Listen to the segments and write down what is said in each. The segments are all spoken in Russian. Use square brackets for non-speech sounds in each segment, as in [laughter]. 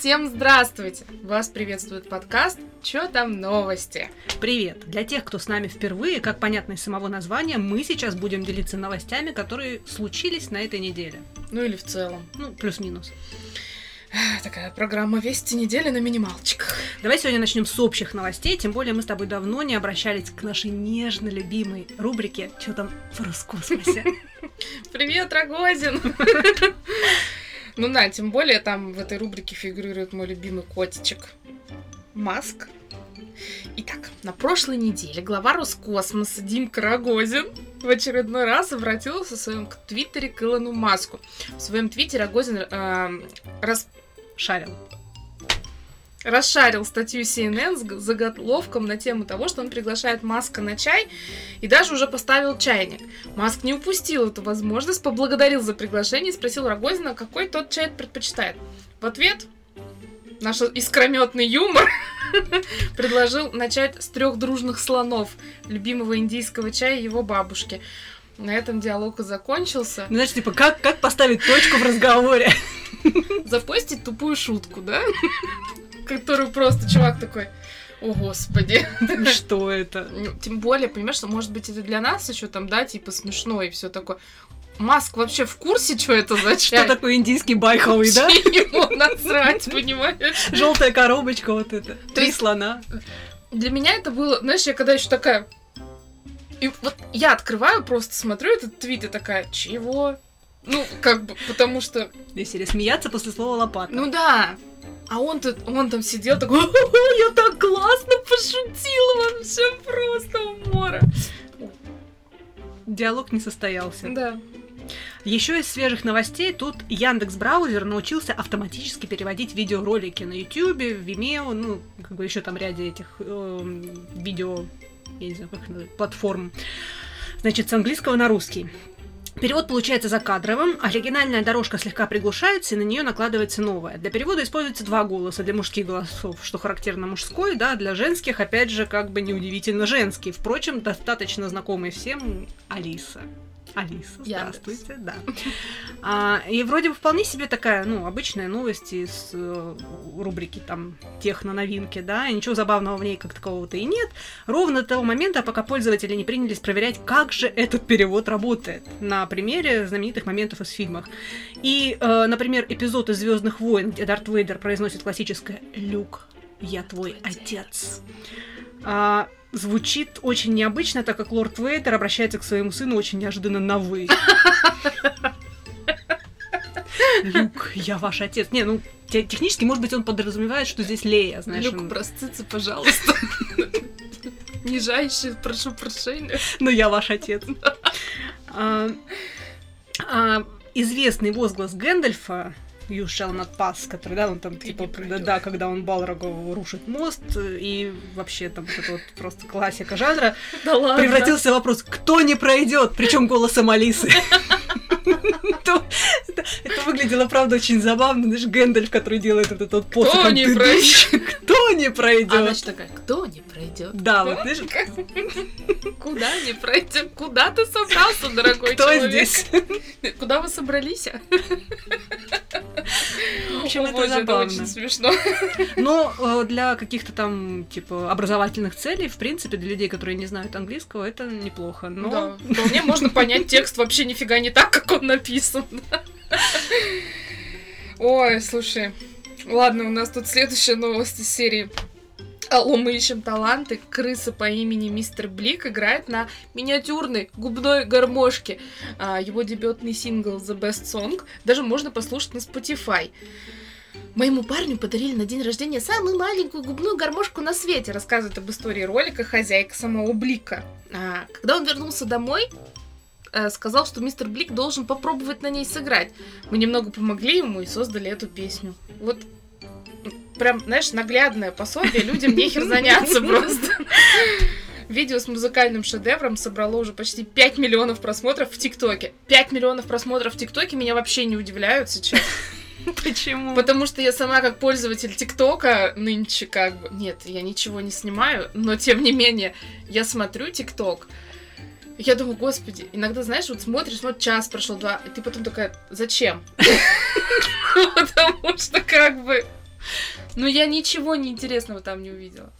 Всем здравствуйте! Вас приветствует подкаст «Чё там новости?». Привет! Для тех, кто с нами впервые, как понятно из самого названия, мы сейчас будем делиться новостями, которые случились на этой неделе. Ну или в целом. Ну, плюс-минус. Такая программа «Вести недели» на минималчиках. Давай сегодня начнем с общих новостей, тем более мы с тобой давно не обращались к нашей нежно любимой рубрике «Чё там в Роскосмосе?». [laughs] Привет, Рогозин! [laughs] Ну да, тем более там в этой рубрике фигурирует мой любимый котичек Маск. Итак, на прошлой неделе глава Роскосмоса Димка Рогозин в очередной раз обратился в своем твиттере к Илону Маску. В своем твиттере Рогозин э, расшарил расшарил статью CNN с заголовком на тему того, что он приглашает Маска на чай и даже уже поставил чайник. Маск не упустил эту возможность, поблагодарил за приглашение и спросил Рогозина, какой тот чай предпочитает. В ответ наш искрометный юмор [laughs] предложил начать с трех дружных слонов, любимого индийского чая его бабушки. На этом диалог и закончился. Ну, знаешь, типа, как, как поставить точку в разговоре? Запостить тупую шутку, да? [laughs] Которую просто чувак такой... О, господи. Что это? Ну, тем более, понимаешь, что может быть это для нас еще там, да, типа смешно и все такое. Маск вообще в курсе, что это за чай? Что такое индийский байховый, да? Ему насрать, понимаешь? Желтая коробочка вот эта. Три слона. Для меня это было, знаешь, я когда еще такая... И вот я открываю, просто смотрю этот твит и такая, чего? Ну, как бы, потому что... Веселье смеяться после слова лопата. Ну да, а он, тут, он там сидел такой, я так классно пошутила вообще просто умора. Диалог не состоялся. Да. Еще из свежих новостей тут Яндекс Браузер научился автоматически переводить видеоролики на YouTube, Vimeo, ну, как бы еще там ряде этих э, видео, я не знаю, как называть, платформ. Значит, с английского на русский. Перевод получается закадровым, оригинальная дорожка слегка приглушается, и на нее накладывается новая. Для перевода используется два голоса для мужских голосов, что характерно мужской, да, для женских, опять же, как бы неудивительно женский. Впрочем, достаточно знакомый всем Алиса. Алиса, здравствуйте, да. А, и вроде бы вполне себе такая, ну, обычная новость из э, рубрики там техно-новинки, да, и ничего забавного в ней как такового-то и нет. Ровно до того момента, пока пользователи не принялись проверять, как же этот перевод работает на примере знаменитых моментов из фильмов. И, э, например, эпизод из Звездных войн, где Дарт Вейдер произносит классическое «Люк, я твой отец». А, звучит очень необычно, так как лорд Вейдер обращается к своему сыну очень неожиданно на «вы». Люк, я ваш отец. Не, ну, те- технически, может быть, он подразумевает, что здесь Лея, знаешь. Люк, он- простыться, пожалуйста. Нижайше, прошу прощения. Но я ваш отец. А, а, Известный возглас Гэндальфа You shall not pass, который, да, он там, Ты типа, не да, когда он Балрогу рушит мост, и вообще там вот это вот просто классика жанра, Да ладно. превратился в вопрос, кто не пройдет, причем голосом Алисы. То- Это выглядело, правда, очень забавно. Знаешь, Гэндальф, который делает вот этот вот посох. не «Ты пройдет?» Кто не пройдет? значит такая, кто не пройдет? Да, вот, знаешь, Куда не пройдет? Куда ты собрался, дорогой кто человек? здесь? Куда вы собрались? В [laughs] общем, О, это боже, забавно. очень [laughs] смешно. Но э, для каких-то там, типа, образовательных целей, в принципе, для людей, которые не знают английского, это неплохо. Но Да, вполне можно понять текст вообще нифига не так, как он написан. [laughs] Ой, слушай. Ладно, у нас тут следующая новость из серии. Алло, мы ищем таланты. Крыса по имени Мистер Блик играет на миниатюрной губной гармошке. А, его дебютный сингл The Best Song даже можно послушать на Spotify. Моему парню подарили на день рождения самую маленькую губную гармошку на свете, рассказывает об истории ролика хозяйка самого Блика. А, когда он вернулся домой, э, сказал, что мистер Блик должен попробовать на ней сыграть. Мы немного помогли ему и создали эту песню. Вот прям, знаешь, наглядное пособие, людям нехер заняться [laughs] просто. Видео с музыкальным шедевром собрало уже почти 5 миллионов просмотров в ТикТоке. 5 миллионов просмотров в ТикТоке меня вообще не удивляют сейчас. почему? Потому что я сама как пользователь ТикТока нынче как бы... Нет, я ничего не снимаю, но тем не менее, я смотрю ТикТок, я думаю, господи, иногда, знаешь, вот смотришь, вот час прошел, два, и ты потом такая, зачем? [laughs] Потому что как бы Но я ничего неинтересного там не увидела.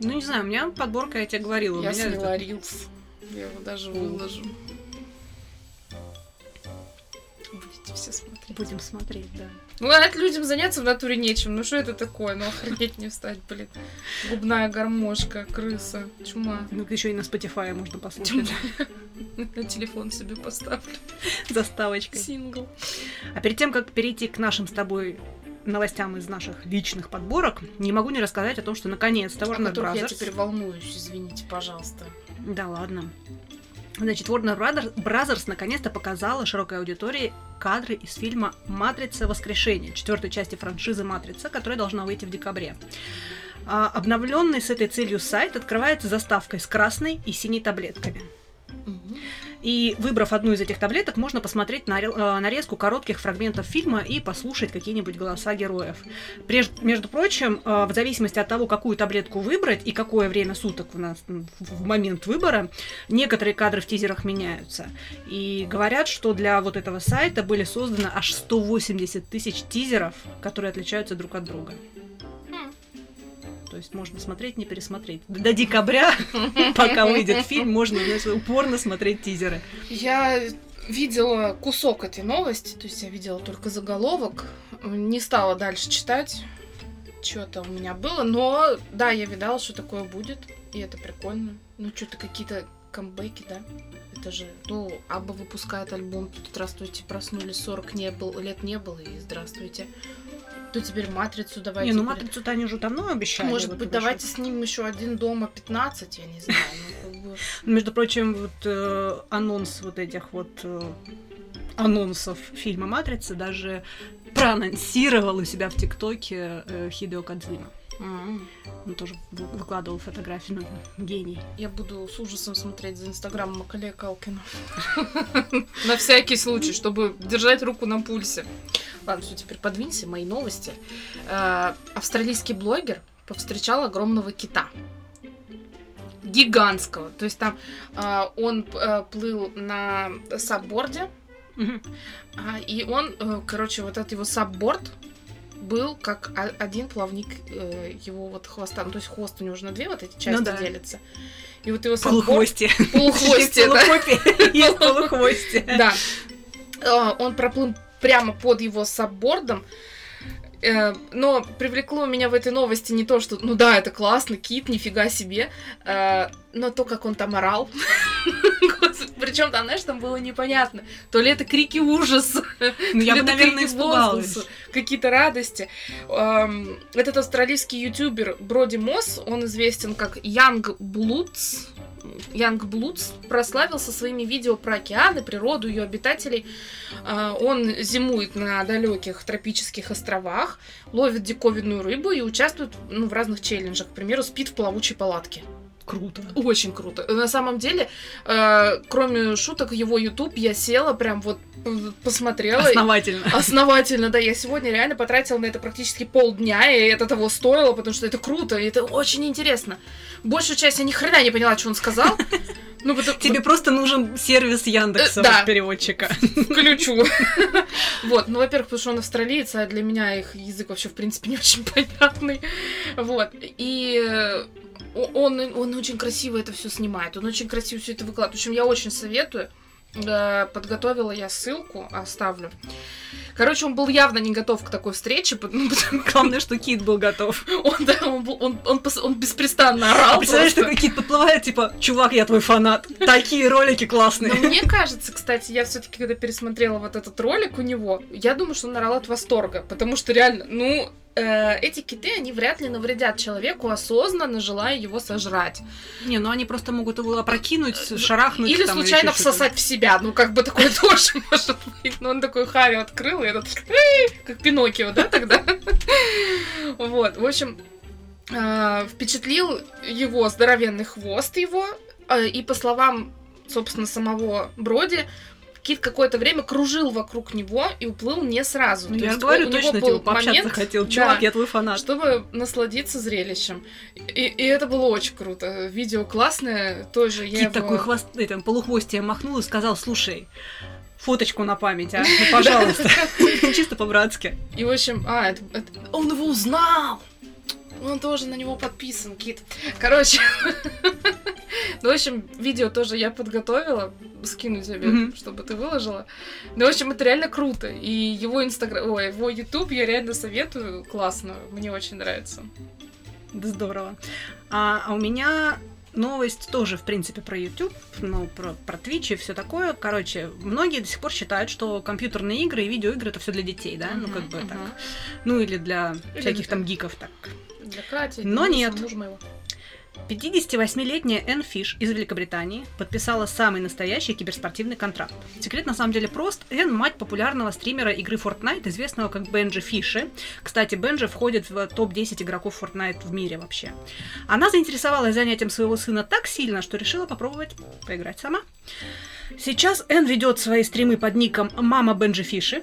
Ну, не знаю, у меня подборка, я тебе говорила. Я сняла это- рилс. Я его даже выложу. Будете все смотреть. Будем смотреть, да. Ну, а это людям заняться в натуре нечем. Ну, что это такое? Ну, охренеть не встать, блин. Губная гармошка, крыса, чума. Ну, еще и на Spotify можно послушать на телефон себе поставлю. заставочкой. Сингл. А перед тем, как перейти к нашим с тобой новостям из наших личных подборок, не могу не рассказать о том, что наконец-то Warner которых я Brothers... теперь волнуюсь, извините, пожалуйста. Да ладно. Значит, Warner Brothers, наконец-то показала широкой аудитории кадры из фильма «Матрица. Воскрешение», четвертой части франшизы «Матрица», которая должна выйти в декабре. А, обновленный с этой целью сайт открывается заставкой с красной и синей таблетками. И выбрав одну из этих таблеток, можно посмотреть э, нарезку коротких фрагментов фильма и послушать какие-нибудь голоса героев. Преж- между прочим, э, в зависимости от того, какую таблетку выбрать и какое время суток у нас в момент выбора, некоторые кадры в тизерах меняются. И говорят, что для вот этого сайта были созданы аж 180 тысяч тизеров, которые отличаются друг от друга. То есть можно смотреть, не пересмотреть. До декабря, [laughs] пока выйдет фильм, можно упорно смотреть тизеры. Я видела кусок этой новости, то есть я видела только заголовок, не стала дальше читать, что-то у меня было, но да, я видала, что такое будет, и это прикольно. Ну, что-то какие-то камбэки, да? Это же, то Абба выпускает альбом, тут здравствуйте, проснулись, 40 не был, лет не было, и здравствуйте. То теперь Матрицу давайте. не, ну матрицу-то они уже давно обещали. Может вот быть, уже. давайте снимем еще один дома 15, я не знаю. ну, как бы. Между прочим, вот э, анонс вот этих вот э, анонсов фильма Матрица даже проанонсировал у себя в ТикТоке э, Хидео Кадзима. Он тоже вы- выкладывал фотографии, ну, гений. Я буду с ужасом смотреть за инстаграмом Макалея Калкина. На всякий случай, чтобы держать руку на пульсе. Ладно, все, теперь подвинься, мои новости. Э, Австралийский блогер повстречал огромного кита. Гигантского. То есть там э, он э, плыл на сабборде, а, и он, э, короче, вот этот его сабборд был как один плавник э, его вот хвоста. Ну, то есть хвост у него уже на две вот эти части да. делится. И вот его сабборд... Да. Полухопие. Есть полухвостие. Да. Э, Он проплыл прямо под его саббордом. Э, Но привлекло меня в этой новости не то, что, ну да, это классно, кит, нифига себе, э, но то, как он там орал. [laughs] Причем там, знаешь, там было непонятно. То ли это крики ужаса, Ну, я то бы, ли это наверное, крики возгласа, какие-то радости. Эм, Этот австралийский ютубер Броди Мосс, он известен как Young Bloods, Young Bloods прославился своими видео про океаны, природу, ее обитателей. А, Он зимует на далеких тропических островах, ловит диковинную рыбу и участвует ну, в разных челленджах. К примеру, спит в плавучей палатке. Круто. Очень круто. На самом деле, э, кроме шуток, его YouTube я села, прям вот э, посмотрела. Основательно. Основательно, да. Я сегодня реально потратила на это практически полдня, и это того стоило, потому что это круто, и это очень интересно. Большую часть я ни хрена не поняла, что он сказал. Ну, потому- Тебе просто нужен сервис Яндекса Э, да. переводчика. включу. [laughs] Вот, ну, во-первых, потому что он австралиец, а для меня их язык вообще, в принципе, не очень [laughs] понятный. Вот, и э, он, он очень красиво это все снимает, он очень красиво все это выкладывает. В общем, я очень советую. Подготовила я ссылку, оставлю. Короче, он был явно не готов к такой встрече, [laughs] потому потому- Главное, что Кит был готов. он, да, он, был- он, он он беспрестанно орал. А представляешь, просто. такой Кит подплывает, типа, чувак, я твой фанат. Такие ролики классные. Но мне кажется, кстати, я все-таки, когда пересмотрела вот этот ролик у него, я думаю, что он орал от восторга, потому что реально, ну, э, эти киты, они вряд ли навредят человеку, осознанно желая его сожрать. Не, ну они просто могут его опрокинуть, шарахнуть. Или там, случайно что-то. всосать в себя. Ну, как бы такое [laughs] тоже может быть. Но он такой Хари открыл, и этот как Пиноккио, да, тогда? [laughs] Вот, в общем, э, впечатлил его здоровенный хвост его, э, и по словам, собственно, самого Броди, кит какое-то время кружил вокруг него и уплыл не сразу. Ну, То я есть говорю, у него точно, был типа, момент, хотел. да, Чувак, я твой фанат. чтобы насладиться зрелищем. И, и это было очень круто. Видео классное, тоже я Кит его... такой хвост, этом, полухвостие махнул и сказал, слушай, фоточку на память, а? Ну, [laughs] пожалуйста. [laughs] Чисто по-братски. И, в общем, а, это, это- он его узнал! Он тоже на него подписан, Кит. Короче, [laughs] ну, в общем, видео тоже я подготовила, скину тебе, Мгм. чтобы ты выложила. Ну, в общем, это реально круто. И его инстаграм, ой, его ютуб я реально советую, классно, мне очень нравится. Да здорово. А, а у меня новость тоже, в принципе, про YouTube, ну, про, про Twitch и все такое. Короче, многие до сих пор считают, что компьютерные игры и видеоигры это все для детей, да? ну, Мгм, как бы мгм. так. Ну, или для Или всяких там гиков так. Для Кати, Но нет. мужа моего. 58-летняя Энн Фиш из Великобритании подписала самый настоящий киберспортивный контракт. Секрет на самом деле прост. Энн – мать популярного стримера игры Fortnite, известного как Бенджи Фиши. Кстати, Бенджи входит в топ-10 игроков Fortnite в мире вообще. Она заинтересовалась занятием своего сына так сильно, что решила попробовать поиграть сама. Сейчас Энн ведет свои стримы под ником Мама Бенджи Фиши.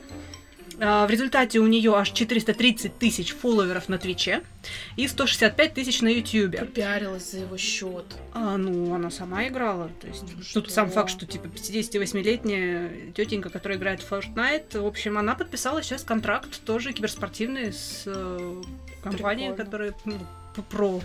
А, В результате у нее аж 430 тысяч фолловеров на Твиче и 165 тысяч на Ютьюбе. Попиарилась за его счет. А, ну, она сама играла. То есть, Ну тут что? сам факт, что типа 58-летняя тетенька, которая играет в Fortnite, в общем, она подписала сейчас контракт тоже киберспортивный с э, компанией, Прикольно. которая ну, про.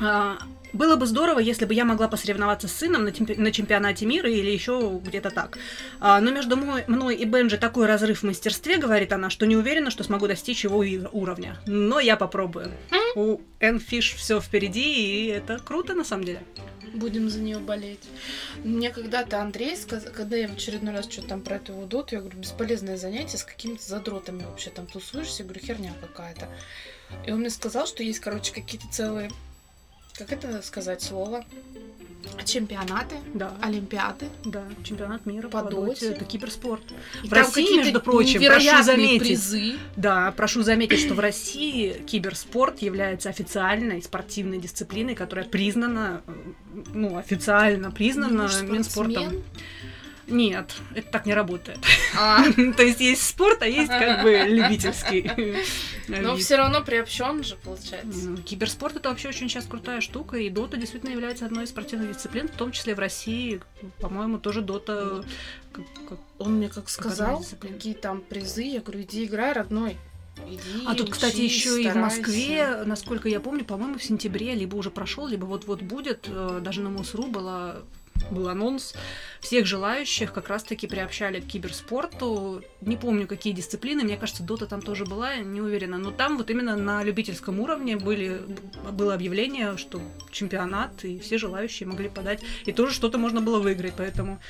А, было бы здорово, если бы я могла посоревноваться с сыном на, темпе- на чемпионате мира или еще где-то так. А, но между мной, мной и Бенджи такой разрыв в мастерстве, говорит она, что не уверена, что смогу достичь его уровня. Но я попробую. У Энфиш все впереди, и это круто на самом деле. Будем за нее болеть. Мне когда-то Андрей сказал, когда я в очередной раз что-то там про эту доту, я говорю, бесполезное занятие, с какими-то задротами вообще там тусуешься, я говорю, херня какая-то. И он мне сказал, что есть, короче, какие-то целые, как это сказать слово, чемпионаты, Да. олимпиады. Да, чемпионат мира По по, доте. Это киберспорт. И В России, между прочим, прошу заметить. призы. Да, прошу заметить, что в России киберспорт является официальной спортивной дисциплиной, которая признана, ну, официально признана Минспортом. Нет, это так не работает. А, [laughs] То есть есть спорт, а есть как бы [laughs] любительский. но все равно приобщен же, получается. М, Киберспорт это вообще очень сейчас крутая штука, и Дота действительно является одной из спортивных дисциплин, в том числе в России, по-моему, тоже Дота Он мне как сказал, какие там призы, я говорю, иди играй, родной. Иди, А тут, кстати, учись, еще и в. Москве, насколько я помню, по-моему, в сентябре либо уже прошел, либо вот-вот будет. э, Даже на МОСРУ была был анонс. Всех желающих как раз-таки приобщали к киберспорту. Не помню, какие дисциплины. Мне кажется, Дота там тоже была, не уверена. Но там вот именно на любительском уровне были, было объявление, что чемпионат, и все желающие могли подать. И тоже что-то можно было выиграть. Поэтому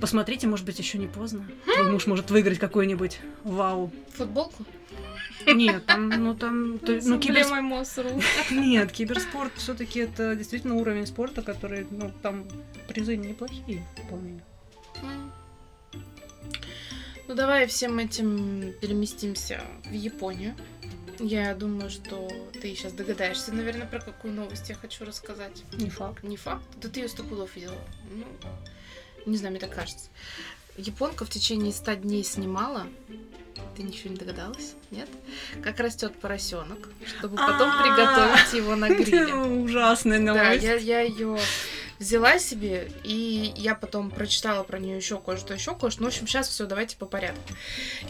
посмотрите, может быть, еще не поздно. Твой муж может выиграть какой-нибудь вау. Футболку? Нет, там, ну там, то- ну, киберс- эмблемой МОСРУ. нет, киберспорт все-таки это действительно уровень спорта, который, ну, там призы неплохие вполне. Ну давай всем этим переместимся в Японию. Я думаю, что ты сейчас догадаешься, наверное, про какую новость я хочу рассказать. Не факт. Не факт. Да ты ее сто пудов видела. Ну, не знаю, мне так кажется. Японка в течение 100 дней снимала. Ты ничего не догадалась? Нет? Как растет поросенок, чтобы потом приготовить его на [laughs] гриле. Ужасная Да, новость. я, я ее взяла себе, и я потом прочитала про нее еще кое-что, еще кое-что. Ну, в общем, сейчас все, давайте по порядку.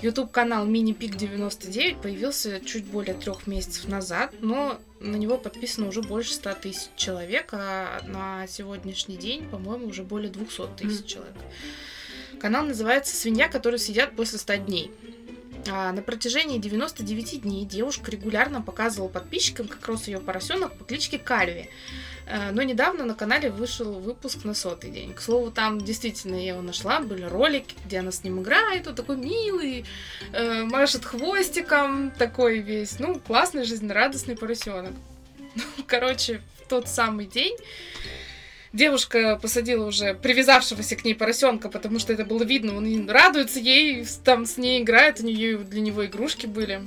YouTube канал Mini Pig 99 появился чуть более трех месяцев назад, но на него подписано уже больше 100 тысяч человек, а на сегодняшний день, по-моему, уже более 200 тысяч Мгм. человек. Канал называется «Свинья, которые съедят после 100 дней». А, на протяжении 99 дней девушка регулярно показывала подписчикам, как рос ее поросенок по кличке Кальви. Э, Но недавно на канале вышел выпуск на сотый день. К слову, там действительно я его нашла, были ролики, где она с ним играет, он такой милый, э, машет хвостиком, такой весь, ну, классный, жизнерадостный поросенок. [laughs] Ну, короче, в тот самый день девушка посадила уже привязавшегося к ней поросенка, потому что это было видно, он радуется ей, там с ней играет, у нее для него игрушки были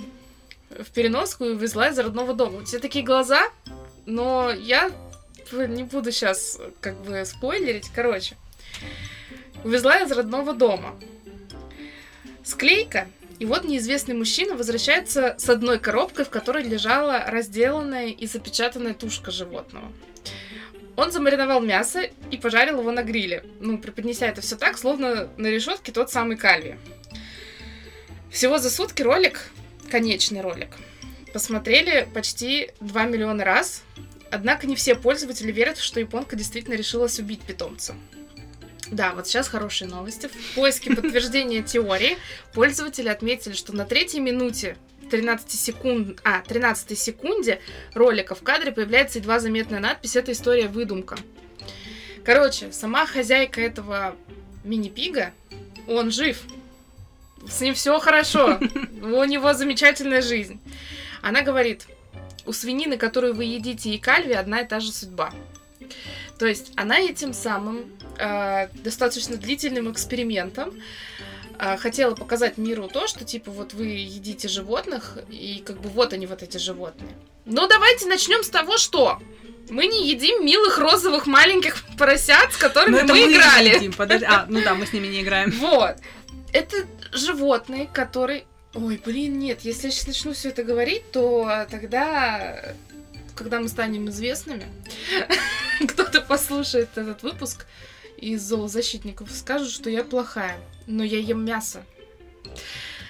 в переноску и увезла из родного дома. У тебя такие глаза, но я не буду сейчас как бы спойлерить. Короче, увезла из родного дома. Склейка. И вот неизвестный мужчина возвращается с одной коробкой, в которой лежала разделанная и запечатанная тушка животного. Он замариновал мясо и пожарил его на гриле. Ну, преподнеся это все так, словно на решетке тот самый Кальви. Всего за сутки ролик, конечный ролик, посмотрели почти 2 миллиона раз. Однако не все пользователи верят, что японка действительно решилась убить питомца. Да, вот сейчас хорошие новости. В поиске подтверждения теории пользователи отметили, что на третьей минуте 13 секунд, а, 13 секунде ролика в кадре появляется едва заметная надпись «Это история выдумка». Короче, сама хозяйка этого мини-пига, он жив. С ним все хорошо. [laughs] У него замечательная жизнь. Она говорит, у свинины, которую вы едите, и кальви одна и та же судьба. То есть она этим самым э, достаточно длительным экспериментом э, хотела показать миру то, что типа вот вы едите животных, и как бы вот они вот эти животные. Но давайте начнем с того, что мы не едим милых розовых маленьких поросят, с которыми Ну, мы, не играли. едим, подожди. А, ну да, мы с ними не играем. Вот. Это животные, которые... Ой, блин, нет, если я сейчас начну все это говорить, то тогда, когда мы станем известными, [laughs] кто-то послушает этот выпуск из зоозащитников, скажут, что я плохая, но я ем мясо.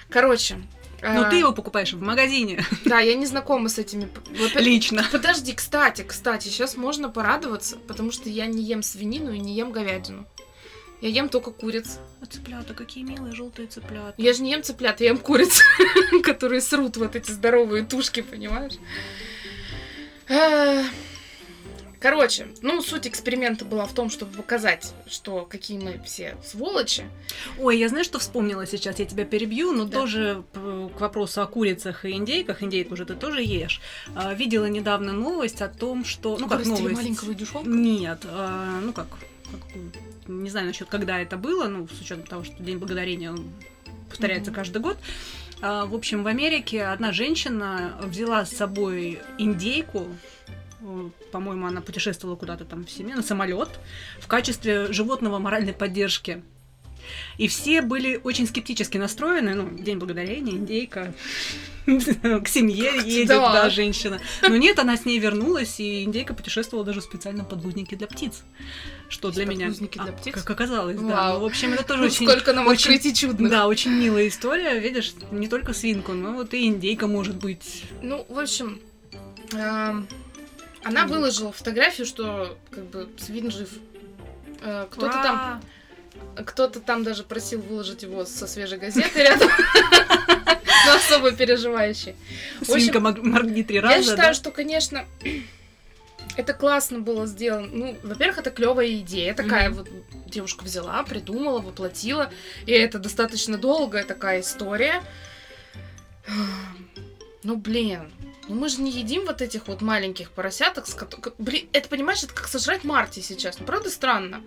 Короче. Ну а, ты его покупаешь в магазине. Да, я не знакома с этими... Лично. Подожди, кстати, кстати, сейчас можно порадоваться, потому что я не ем свинину и не ем говядину. Я ем только куриц. А цыплята, какие милые желтые цыплята. Я же не ем цыплят, я ем куриц, [laughs] которые срут вот эти здоровые тушки, понимаешь? Короче, ну, суть эксперимента была в том, чтобы показать, что какие мы все сволочи. Ой, я знаю, что вспомнила сейчас, я тебя перебью, но Да. тоже п- к вопросу о курицах и индейках, индейку же ты тоже ешь. А, видела недавно новость о том, что... Ну, как новость? маленького индюшонка? Нет, а, ну как, как, не знаю насчет, когда это было, ну, с учетом того, что День Благодарения он повторяется Мгм. каждый год. А, в общем, в Америке одна женщина взяла с собой индейку, э, по-моему, она путешествовала куда-то там в семье, на самолет, в качестве животного моральной поддержки. И все были очень скептически настроены, ну, День Благодарения, индейка, [laughs] к семье едет, да. женщина. Но нет, она с ней вернулась, и индейка путешествовала даже в специальном подгузнике для птиц. Что для меня... Подгузники для а, птиц? Как оказалось, да. Ну, в общем, это тоже Ну, очень... Сколько нам открытий чудных. Да, очень милая история. Видишь, не только свинку, но вот и индейка может быть. Ну, в общем, эм, она выложила фотографию, что как бы свин жив. Э, Кто-то там, кто-то там даже просил выложить его со свежей газеты рядом. [laughs] Но особо переживающий. Свинка моргни три раза. Я считаю, что, конечно, [clears throat] это классно было сделано. Ну, во-первых, это клевая идея. Такая вот девушка взяла, придумала, воплотила. И это достаточно долгая такая история. [sighs] Ну, блин. Ну мы же не едим вот этих вот маленьких поросяток, с которых... Блин, это, понимаешь, это как сожрать Марти сейчас. Ну, правда, странно.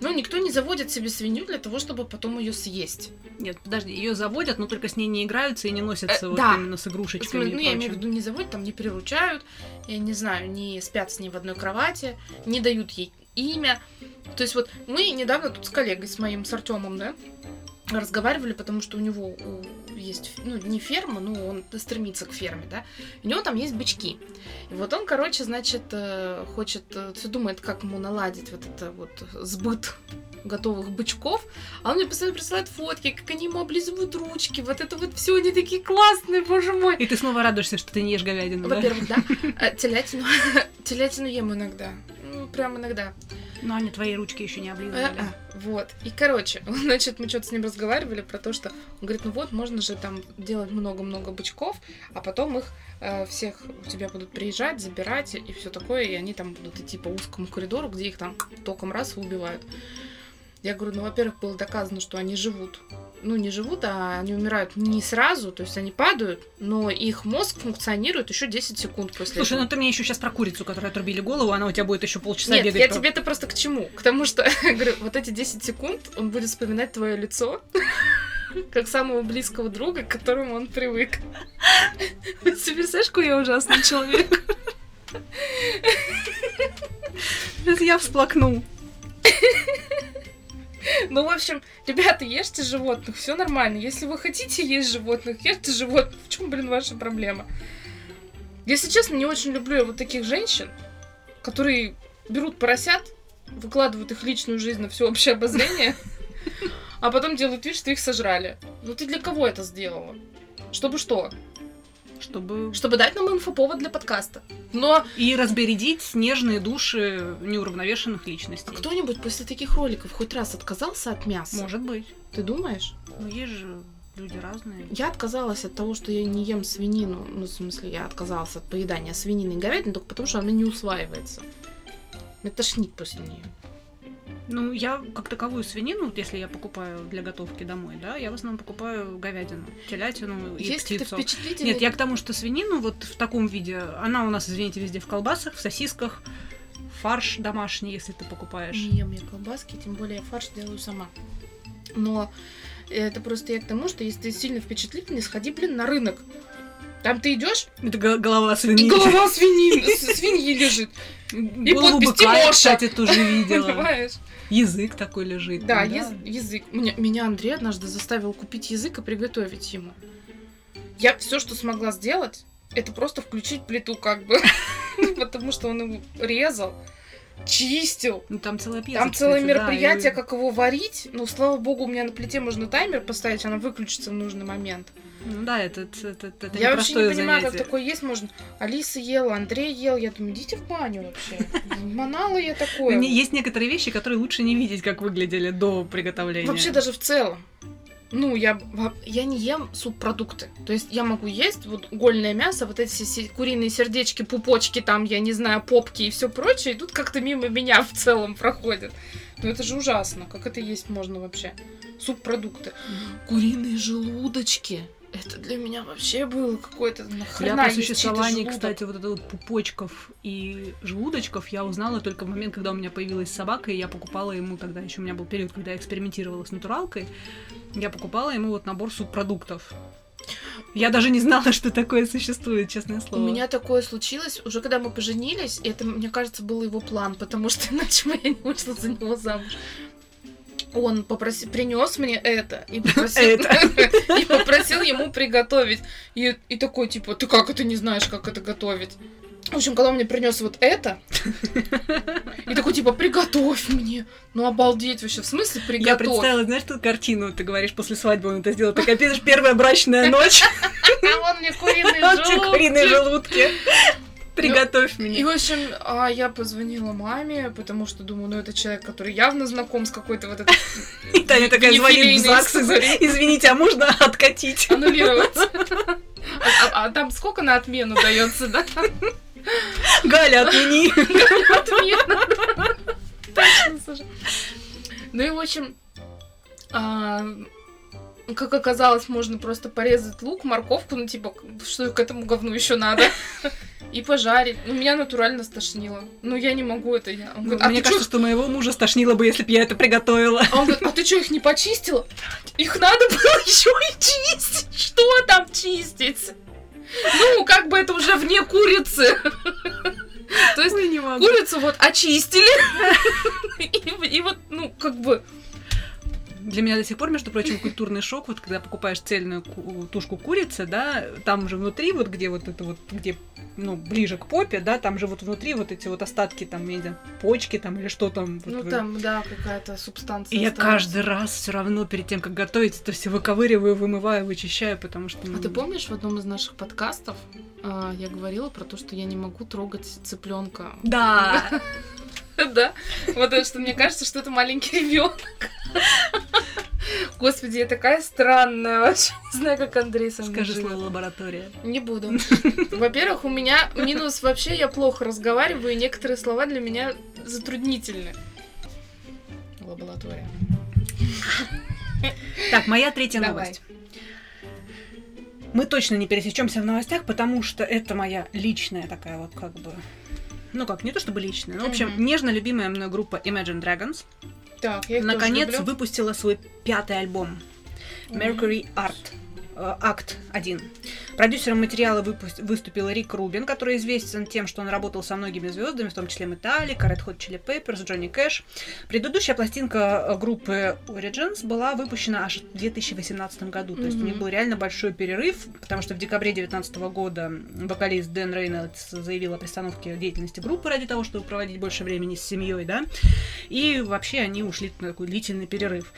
Ну, никто не заводит себе свинью для того, чтобы потом ее съесть. Нет, подожди, ее заводят, но только с ней не играются и не носятся Э, вот да. именно с игрушечками. смысле, ну, я имею в виду, не заводят, там не приручают, я не знаю, не спят с ней в одной кровати, не дают ей имя. То есть вот мы недавно тут с коллегой, с моим, с Артемом, да, разговаривали, потому что у него есть, ну, не ферма, но он стремится к ферме, да, у него там есть бычки. И вот он, короче, значит, э, хочет, э, всё думает, как ему наладить вот это вот сбыт [laughs] готовых бычков, а он мне постоянно присылает фотки, как они ему облизывают ручки, вот это вот все, они такие классные, боже мой. И ты снова радуешься, что ты не ешь говядину, да? Во-первых, да. [laughs] А, Телятину. [laughs] Телятину ем иногда. Ну, прям иногда. Но они твои ручки еще не облизывали. Вот. И, короче, [laughs] значит, мы что-то с ним разговаривали про то, что он говорит, ну вот, можно же там делать много-много бычков, а потом их э, всех у тебя будут приезжать, забирать и все такое, и они там будут идти по узкому коридору, где их там током раз и убивают. Я говорю, ну, во-первых, было доказано, что они живут. Ну, не живут, а они умирают не сразу, то есть они падают, но их мозг функционирует еще 10 секунд после Слушай, этого. ну ты мне еще сейчас про курицу, которой отрубили голову, она у тебя будет еще полчаса Нет, бегать. я по- тебе это просто к чему? К тому, что, [laughs] говорю, вот эти 10 секунд он будет вспоминать твое лицо, [laughs] как самого близкого друга, к которому он привык. Ты представляешь, какой я ужасный человек? [laughs] Сейчас я всплакну. [laughs] Ну, в общем, ребята, ешьте животных, все нормально. Если вы хотите есть животных, ешьте животных. В чем, блин, ваша проблема? Если честно, не очень люблю я вот таких женщин, которые берут поросят, выкладывают их личную жизнь на всеобщее обозрение, [laughs] а потом делают вид, что их сожрали. Ну ты для кого это сделала? Чтобы что? Чтобы... Чтобы дать нам инфоповод для подкаста. Но И разбередить снежные души неуравновешенных личностей. кто-нибудь после таких роликов хоть раз отказался от мяса? Может быть. Ты думаешь? Но есть же люди разные. Я отказалась от того, что я не ем свинину. Ну, в смысле, я отказалась от поедания свинины и говядины только потому, что она не усваивается. Мне тошнит после нее. Ну, я как таковую свинину, вот если я покупаю для готовки домой, да, я в основном покупаю говядину, телятину и Если ты птицу. впечатлительный... Нет, я к тому, что свинину вот в таком виде, она у нас, извините, везде в колбасах, в сосисках, фарш домашний, если ты покупаешь. Не ем я колбаски, тем более фарш делаю сама. Но это просто я к тому, что если ты сильно впечатлительный, сходи, блин, на рынок. Там ты идешь, Это го- голова и [laughs] свиньи. голова свиньи, свиньи лежит. И Голову подпись я, Тимоша. кстати, тоже видела. [laughs] Понимаешь? Язык такой лежит. Да, там, яз- язык. Меня, меня Андрей однажды заставил купить язык и приготовить ему. Я все, что смогла сделать, это просто включить плиту, как бы. [laughs] Потому что он его резал, чистил. Ну, там целая пьеса, Там целое кстати, да, мероприятие, и- как его варить. Ну, слава богу, у меня на плите можно таймер поставить, она выключится в нужный момент. Ну да, это, это, это, это Я вообще не понимаю, как такое есть можно. Алиса ела, Андрей ел. Я думаю, идите в баню вообще. Манала я такое. Есть некоторые вещи, которые лучше не видеть, как выглядели до приготовления. Вообще даже в целом. Ну, я, я не ем субпродукты. То есть я могу есть вот угольное мясо, вот эти се- куриные сердечки, пупочки, там, я не знаю, попки и все прочее, идут как-то мимо меня в целом проходят. Ну это же ужасно. Как это есть можно вообще? Субпродукты. Куриные желудочки. Это для меня вообще было какое-то Я нахрена про есть чей-то существование, кстати, вот это вот пупочков и желудочков я узнала только в момент, когда у меня появилась собака, и я покупала ему тогда, еще у меня был период, когда я экспериментировала с натуралкой, я покупала ему вот набор субпродуктов. Я даже не знала, [laughs] что такое существует, честное У слово. меня такое случилось уже когда мы поженились, и это, мне кажется, был его план, потому что [laughs] иначе бы я не вышла за него замуж. Он попросил, принес мне это и [laughs] попросил, [laughs] и попросил ему приготовить. И, и такой, типа, ты как это не знаешь, как это готовить? В общем, когда он мне принес вот это, и такой, типа, приготовь мне. Ну, обалдеть вообще, в смысле Я приготовь? представила, знаешь, ту картину, ты говоришь, после свадьбы он это сделал. Такая, первая брачная ночь, [laughs] А он мне куриные те куриные желудки. Приготовь И, мне. в общем, а, я позвонила маме, потому что думаю, ну это человек, который явно знаком с какой-то вот этой [laughs] И Таня такая звонит в ЗАГС и извините, а можно откатить? аннулировать. А, а- а там сколько на отмену дается, да? Галя, отмени. Отмена. Точно, слушай. Ну и, в общем, а, как оказалось, можно просто порезать лук, морковку, ну, типа, что к этому говну еще надо, и пожарить. Ну, меня натурально стошнило. Ну, я не могу это. Я... Он говорит, а Мне ты чё кажется, что моего мужа стошнило бы, если бы я это приготовила. А он говорит, а ты что, их не почистила? Их надо было [laughs] еще и чистить. Что там чистить? Ну, как бы это уже вне курицы. То есть курицу вот очистили. [laughs] И вот, ну, как бы... Для меня до сих пор, между прочим, культурный шок, вот когда покупаешь цельную ку- тушку курицы, да, там же внутри, вот где вот это вот, где, ну, ближе к попе, да, там же вот внутри вот эти вот остатки, там, я почки там или что там. вот Ну, вы- там, да, какая-то субстанция. И я осталась. каждый раз все равно перед тем, как готовить, это все выковыриваю, вымываю, вычищаю, потому что... А ну, ты помнишь, в одном из наших подкастов а, я говорила про то, что я не могу трогать цыпленка Да. [laughs] [laughs] Да, потому что мне кажется, что это маленький ребенок. Господи, я такая странная вообще. Не знаю, как Андрей со мной Скажи живет. слово лаборатория. Не буду. Во-первых, у меня минус вообще, я плохо разговариваю, и некоторые слова для меня затруднительны. Лаборатория. Так, моя третья Давай. новость. Мы точно не пересечемся в новостях, потому что это моя личная такая вот как бы... Ну как, не то чтобы личная, но, в общем, Мгм. нежно любимая мной группа Imagine Dragons Так, я наконец выпустила свой пятый альбом Mercury Art. Э, акт 1. Продюсером материала выпу- выступил Рик Рубин, который известен тем, что он работал со многими звездами, в том числе Metallica, Red Hot Chili Peppers, Джонни Кэш. Предыдущая пластинка э, группы Origins была выпущена аж в 2018 году, то есть у них был реально большой перерыв, потому что в декабре 2019 года вокалист Дэн Рейнольдс заявил о приостановке деятельности группы ради того, чтобы проводить больше времени с семьей, да, и вообще они ушли на такой длительный перерыв.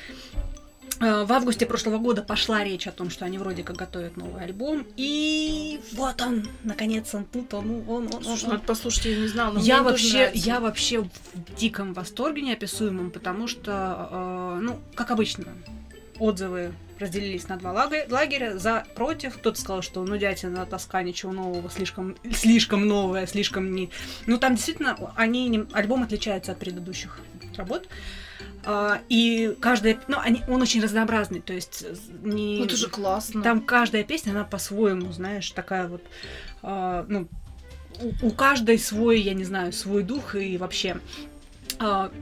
Э, В августе прошлого года пошла речь о том, что они вроде как готовят новый альбом, и вот он, наконец он тут, он, он, он, он, Слушай, он. надо послушать, я не знала. но Я вообще, я вообще в диком восторге неописуемом, потому что, э, ну, как обычно, отзывы разделились на два лагеря, за, против. Кто-то сказал, что ну дятина, тоска, ничего нового, слишком, слишком новое, слишком не... Ну, там действительно, они, альбом отличается от предыдущих работ. И каждая, ну, они, он очень разнообразный, то есть э, не... Ну, это же классно. Там каждая песня, она по-своему, знаешь, такая вот, а, ну, у, у каждой свой, я не знаю, свой дух и вообще. а,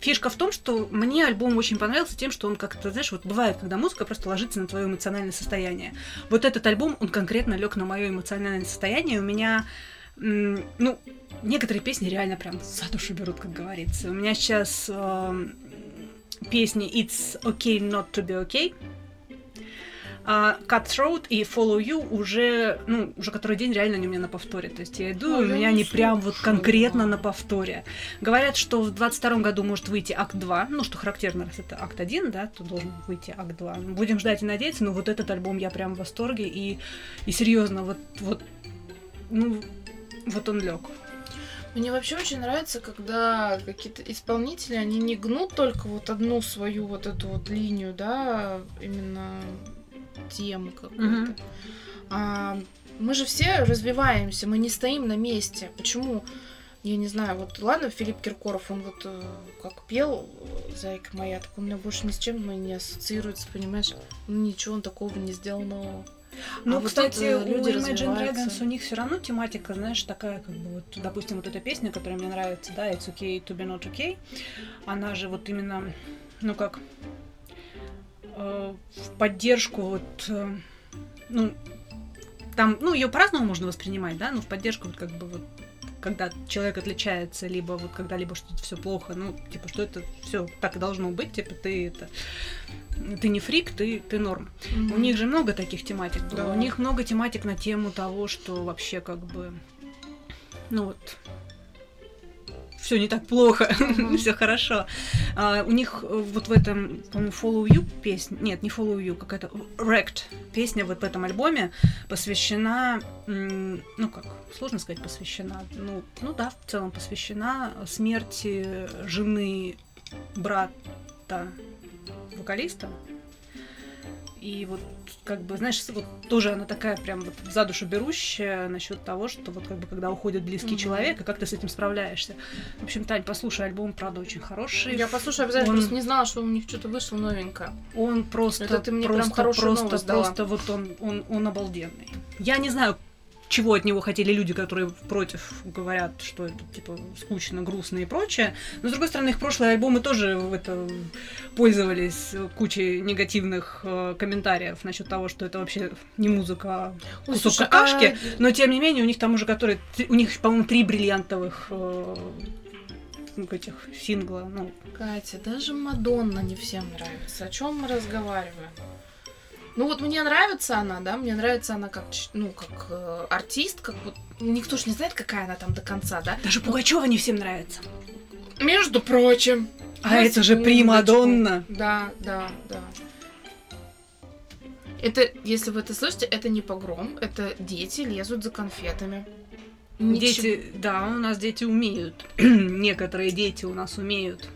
фишка в том, что мне альбом очень понравился тем, что он как-то, знаешь, вот бывает, когда музыка просто ложится на твое эмоциональное состояние. Вот этот альбом, он конкретно лег на мое эмоциональное состояние. У меня, ну, некоторые песни реально прям за душу берут, как говорится. У меня сейчас эм, песни It's Okay Not To Be Okay, а Cutthroat и Follow You уже, ну, уже который день реально они у меня на повторе. То есть я иду, Ой, и у меня они прям вот конкретно на повторе. Говорят, что в 22 году может выйти акт 2, ну, что характерно, раз это акт 1, да, то должен выйти акт 2. Будем ждать и надеяться, но вот этот альбом я прям в восторге, и, и серьезно, вот, вот, ну, вот он лег. Мне вообще очень нравится, когда какие-то исполнители, они не гнут только вот одну свою вот эту вот линию, да, именно тему какую-то. Мгм. А мы же все развиваемся, мы не стоим на месте. Почему? Я не знаю, вот ладно, Филипп Киркоров, он вот э, как пел э, «Зайка моя», так он у меня больше ни с чем не ассоциируется, понимаешь? Ну ничего он такого не сделал нового. Ну, А вот кстати, у люди Imagine развиваются. Dragons у них все равно тематика, знаешь, такая, как бы вот, допустим, вот эта песня, которая мне нравится, да, It's okay to be not okay, она же вот именно, ну как, э, в поддержку вот, э, ну, там, ну, ее по-разному можно воспринимать, да, но в поддержку вот как бы вот когда человек отличается, либо вот когда либо что-то все плохо, ну, типа, что это все так и должно быть, типа, ты это ты не фрик, ты, ты норм. У них же много таких тематик было. Да. У них много тематик на тему того, что вообще как бы, ну вот, все не так плохо, [laughs] все хорошо. А, у них э, вот в этом, по-моему, Follow You песня, нет, не Follow You, какая-то Wrecked песня вот в этом альбоме посвящена, ну как, сложно сказать, посвящена, ну, ну да, в целом посвящена смерти жены брата вокалиста. И вот, как бы, знаешь, вот тоже она такая прям вот за душу берущая насчет того, что вот как бы когда уходит близкий Мгм. человек, и как ты с этим справляешься. В общем, Тань, послушай, альбом, правда, очень хороший. Я послушаю обязательно, Он- просто не знала, что у них что-то вышло новенькое. Он просто, Это ты мне прям просто, хорошую просто, новость дала. просто вот он, он, он обалденный. Я не знаю, чего от него хотели люди, которые против говорят, что это типа скучно, грустно и прочее. Но с другой стороны, их прошлые альбомы тоже в это пользовались кучей негативных э, комментариев насчет того, что это вообще не музыка, а кусок слушай, какашки. а- Но тем не менее, у них там уже которые, у них, по-моему, три бриллиантовых э, этих сингла. Ну, Катя, даже Мадонна не всем нравится. О чем мы разговариваем? Ну вот мне нравится она, да, мне нравится она как, ну, как э, артист, как вот, никто ж не знает, какая она там до конца, да? даже Пугачева не всем нравится. Между прочим. А на это же. Примадонна. Да, да, да. Это, если вы это слышите, это не погром, это дети лезут за конфетами. Ничего- Дети, да, у нас дети умеют. [clears throat] Некоторые дети у нас умеют.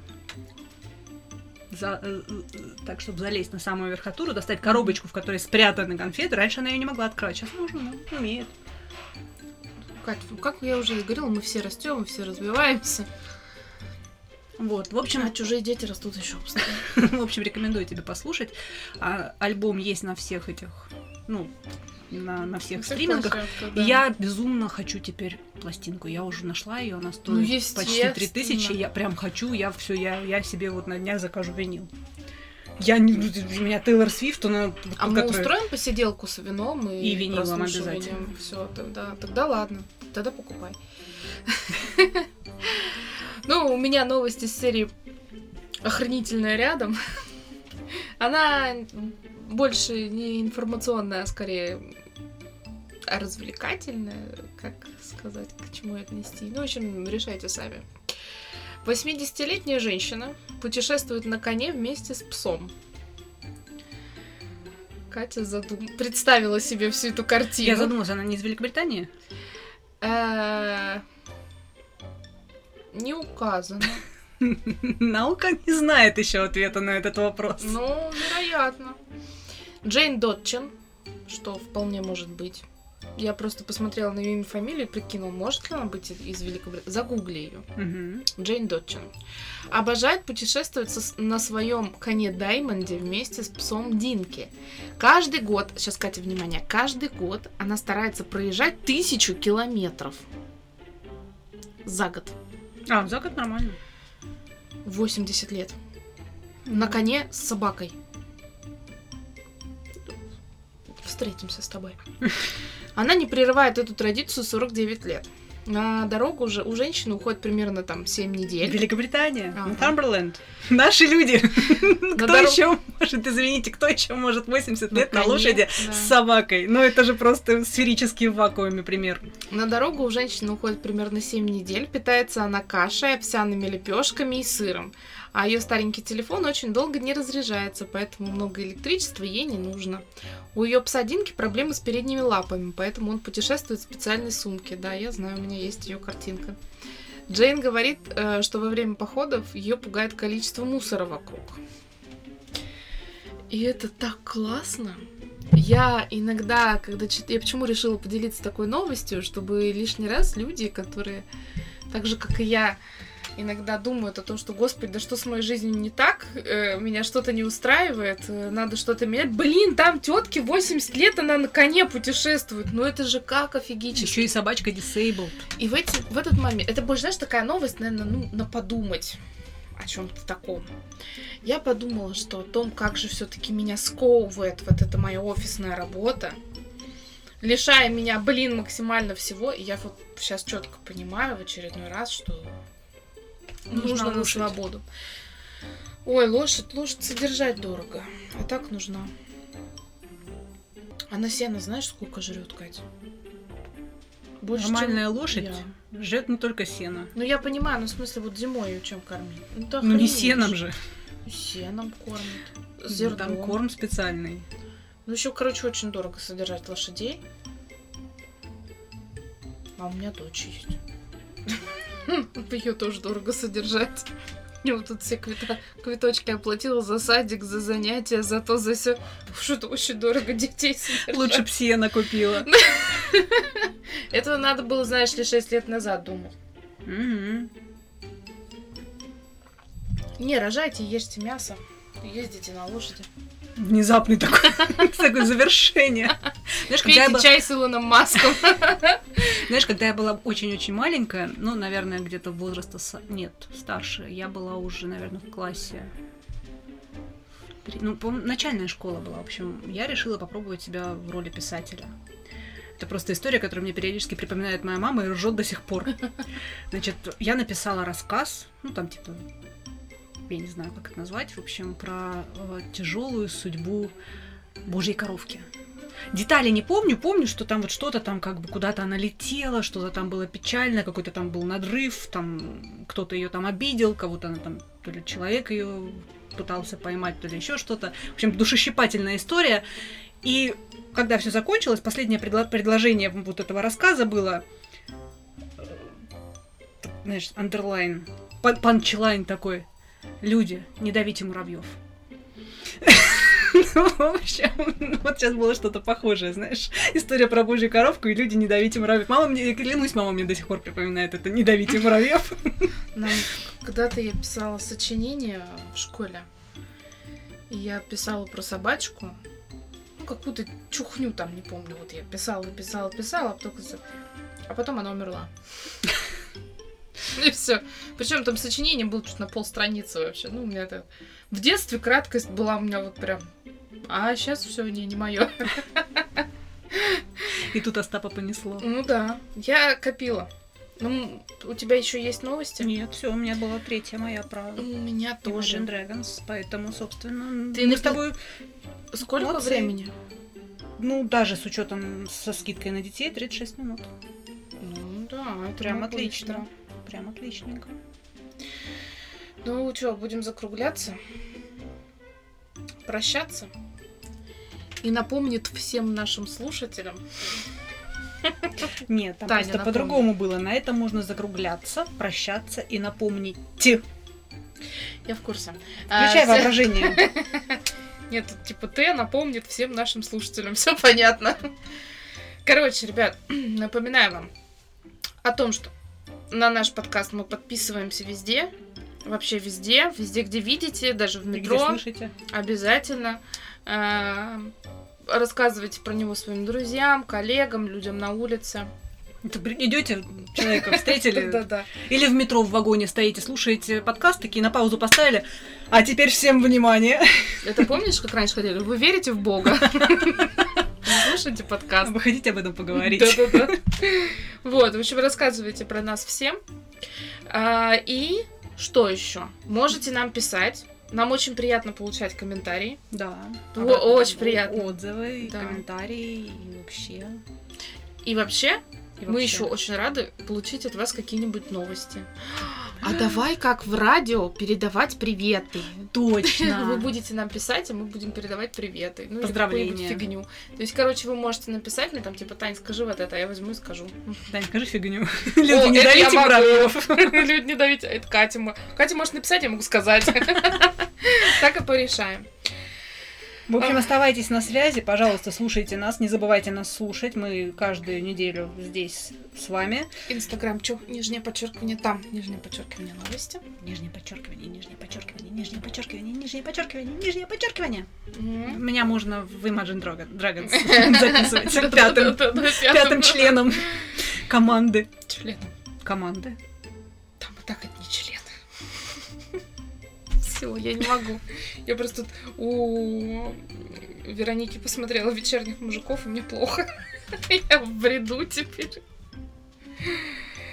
За- э, э, так, чтобы залезть на самую верхотуру, достать коробочку, в которой спрятаны конфеты. Раньше она ее не могла открыть, сейчас можно, ну, умеет. Кать, как я уже говорила, мы все растем, мы все развиваемся. Вот, в общем, А чужие дети растут еще [laughs] в общем, рекомендую тебе послушать. А, альбом есть на всех этих, ну, на, на всех стримингах. И Я безумно хочу теперь пластинку. Я уже нашла ее, она стоит Ну, почти естественно. 3000. Я прям хочу, я все, я, я себе вот на днях закажу винил. Я не... У меня Тейлор Свифт, она... А мы которая- устроим посиделку с вином и, И винилом обязательно. Все, тогда, тогда ладно, тогда покупай. [laughs] Ну, у меня новость из серии «Охранительная рядом». [laughs] Она больше не информационная, а скорее развлекательная, как сказать, к чему отнести. Ну, в общем, решайте сами. 80-летняя женщина путешествует на коне вместе с псом. Катя задум... представила себе всю эту картину. Я задумалась, она не из Великобритании? Э, Не указано. [laughs] Наука не знает еще ответа на этот вопрос. Ну, вероятно. Джейн Дотчин, что вполне может быть. Я просто посмотрела на ее имя фамилию и прикинула, может ли она быть из Великобритании. Загугли ее. Мгм. Джейн Дотчин. Обожает путешествовать со- на своем коне Даймонде вместе с псом Динки. Каждый год, сейчас, Катя, внимание, каждый год она старается проезжать тысячу километров за год. А, за год нормально. 80 лет. На коне с собакой. Встретимся с тобой. [laughs] Она не прерывает эту традицию 49 лет. На дорогу уже у женщины уходит примерно там 7 недель. Великобритания, Ага. Нортамберленд. [laughs] Наши люди. Кто дорог- еще может, извините, кто еще может 80 На лет на коне, лошади да. с собакой? Ну, это же просто сферический в вакууме пример. На дорогу у женщины уходит примерно 7 недель. Питается она кашей, овсяными лепешками и сыром. А ее старенький телефон очень долго не разряжается, поэтому много электричества ей не нужно. У ее пса Динки проблемы с передними лапами, поэтому он путешествует в специальной сумке. Да, я знаю, у меня есть ее картинка. Джейн говорит, э, что во время походов ее пугает количество мусора вокруг. И это так классно. Я иногда, когда чит... я почему решила поделиться такой новостью, чтобы лишний раз люди, которые так же, как и я, иногда думают о том, что, господи, да что с моей жизнью не так, э, меня что-то не устраивает, э, надо что-то менять. Блин, там тетке 80 лет, она на коне путешествует. Ну это же как офигически. Еще и собачка disabled. И в, эти, в этот момент, это больше, знаешь, такая новость, наверное, ну, на подумать о чем-то таком. Я подумала, что о том, как же все-таки меня сковывает вот эта моя офисная работа, лишая меня, блин, максимально всего, и я вот сейчас четко понимаю в очередной раз, что нужно на лошадь. свободу. Ой, лошадь, лошадь содержать дорого, а так нужна. Она сено, знаешь, сколько жрет, Катя? Больше, чем Нормальная лошадь я. жрет не только сено. Ну, я понимаю, ну, в смысле, вот зимой ее чем кормить? Ну, да Ну, не сеном же. Сеном кормят. Ну, Зерном. Там корм специальный. Ну, еще, короче, очень дорого содержать лошадей. А у меня дочь есть. Ее тоже дорого содержать. И вот тут все квита- квиточки оплатила за садик, за занятия, за то, за все. Что-то очень дорого детей содержать. Лучше б сено купила. [laughs] Это надо было, знаешь ли, 6 лет назад думать. Не, рожайте, ешьте мясо. Ездите на лошади. Внезапный такой, [laughs] такое завершение. Знаешь, когда я была- чай с Илоном Маском. [laughs] Знаешь, когда я была очень-очень маленькая, ну, наверное, где-то возраста... Нет, старше. Я была уже, наверное, в классе... Ну, начальная школа была. В общем, я решила попробовать себя в роли писателя. Это просто история, которую мне периодически припоминает моя мама и ржет до сих пор. Значит, я написала рассказ, ну, там, типа, я не знаю, как это назвать, в общем, про тяжелую судьбу Божьей коровки. Детали не помню, помню, что там вот что-то там как бы куда-то она летела, что-то там было печально, какой-то там был надрыв, там кто-то ее там обидел, кого-то она там, то ли человек ее пытался поймать, то ли еще что-то. В общем, душещипательная история. И когда все закончилось, последнее предло- предложение вот этого рассказа было, э, знаешь, underline, pun- punchline такой. Люди, не давите муравьев. Ну, в общем, вот сейчас было что-то похожее, знаешь. История про божью коровку и люди, не давите муравьев. Мама мне, клянусь, мама мне до сих пор припоминает это, не давите муравьев. Нам когда-то я писала сочинение в школе. И я писала про собачку. Ну, какую-то чухню там, не помню. Вот я писала, писала, писала, а потом, а потом она умерла. [laughs] И все. Причем там сочинение было чуть на полстраницы вообще. Ну, у меня это... В детстве краткость была у меня вот прям... А сейчас все не, не мое. И тут Остапа понесло. Ну да, я копила. Ну, у тебя еще есть новости? Нет, все, у меня была третья моя У правда. меня тоже. Imagine Dragons, поэтому, собственно, Ты мы с тобой, Сколько Молодцы. времени? ну, даже с учетом со скидкой на детей, 36 минут. Ну да, это Прям мы отлично. Прям отличненько. Ну что, будем закругляться? Прощаться? И напомнит всем нашим слушателям. Нет, там Таня, просто по-другому было. На этом можно закругляться, прощаться и напомнить. Я в курсе. Включай А, воображение. [laughs] Нет, тут типа Т напомнит всем нашим слушателям. [laughs] Все понятно. Короче, ребят, [clears throat] напоминаю вам о том, что на наш подкаст мы подписываемся везде. Вообще везде. Везде, где видите, даже в Где метро. слышите? Обязательно. А, Рассказывайте про него своим друзьям, коллегам, людям на улице. Идете, человека встретили, [laughs] или в метро в вагоне стоите, слушаете подкаст, такие на паузу поставили, а теперь всем внимание. Это помнишь, как раньше хотели? Вы верите в Бога? [laughs] Слушайте подкаст. Вы хотите об этом поговорить? Да-да-да. Вот, в общем, рассказывайте про нас всем. А, И что еще? Можете нам писать. Нам очень приятно получать комментарии. Да. Обратно, очень приятно. Отзывы, Да. комментарии, и вообще. И вообще, и мы еще очень рады получить от вас какие-нибудь новости. А давай, как в радио, передавать приветы. Точно. [laughs] Вы будете нам писать, а мы будем передавать приветы. Ну, Поздравления. фигню. То есть, короче, вы можете написать мне там, типа, Тань, скажи вот это, а я возьму и скажу. Дань, скажи фигню. [laughs] Люди, не давите бравлеров. [laughs] Люди не давите. Это Катя. Катя может написать, я могу сказать. Так и порешаем. В общем, оставайтесь на связи, пожалуйста, слушайте нас, не забывайте нас слушать, мы каждую неделю здесь с вами. Инстаграм, чё, нижнее подчеркивание там, нижнее подчеркивание новости. Нижнее подчеркивание, нижнее подчеркивание, нижнее подчеркивание, нижнее подчеркивание, нижнее подчеркивание. Мгм. Меня можно в Imagine Dragon- Dragons [laughs] записывать пятым членом [laughs] команды. Членом. Команды. Все, я не могу. [laughs] Я просто тут у Вероники посмотрела вечерних мужиков, и мне плохо. [laughs] Я в бреду теперь.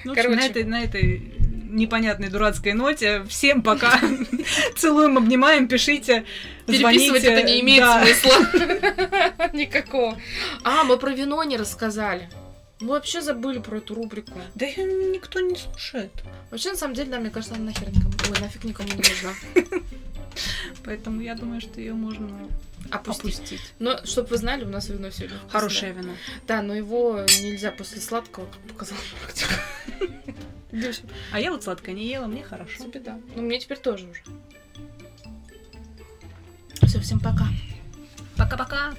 Ну, Короче. на этой, на этой непонятной дурацкой ноте всем пока. [laughs] Целуем, обнимаем, пишите, Переписывать звоните. это не имеет Да. смысла. Никакого. А, мы про вино не рассказали. Мы вообще забыли про эту рубрику. Да её никто не слушает. Вообще, на самом деле, да, мне кажется, она нахер никому... Ой, нафиг никому не нужна. [laughs] Поэтому я думаю, что ее можно Опустить. опустить. Но, чтобы вы знали, у нас вино сегодня вкусное. Хорошее вино. Да, но его нельзя после сладкого, как показала практика. [laughs] А я вот сладкое не ела, мне хорошо. тебе да. Ну, мне теперь тоже уже. Все, всем пока. Пока-пока.